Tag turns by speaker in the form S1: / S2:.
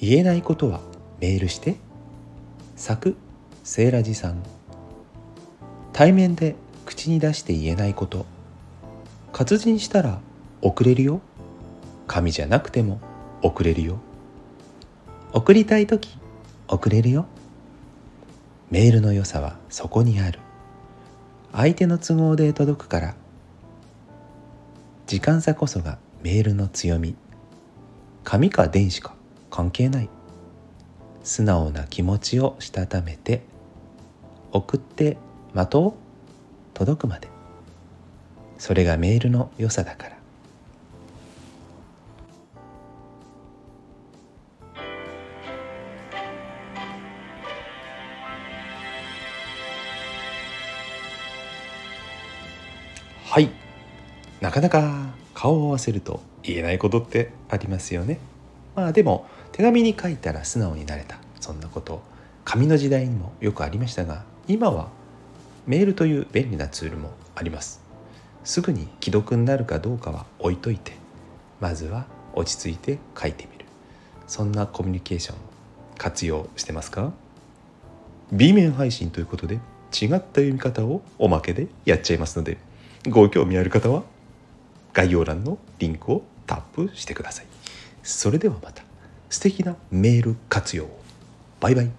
S1: 言えないことはメールして。作セーラジさん。対面で口に出して言えないこと。活字にしたら送れるよ。紙じゃなくても送れるよ。送りたい時送れるよ。メールの良さはそこにある。相手の都合で届くから。時間差こそがメールの強み。紙か電子か。関係ない。素直な気持ちをしたためて送って待とう。届くまで。それがメールの良さだから。はい。なかなか顔を合わせると言えないことってありますよね。まあでも手紙に書いたら素直になれた。そんなこと紙の時代にもよくありましたが今はメールという便利なツールもあります。すぐに既読になるかどうかは置いといてまずは落ち着いて書いてみる。そんなコミュニケーション活用してますか？B 面配信ということで違った読み方をおまけでやっちゃいますのでご興味ある方は概要欄のリンクをタップしてください。それではまた。素敵なメール活用。バイバイ。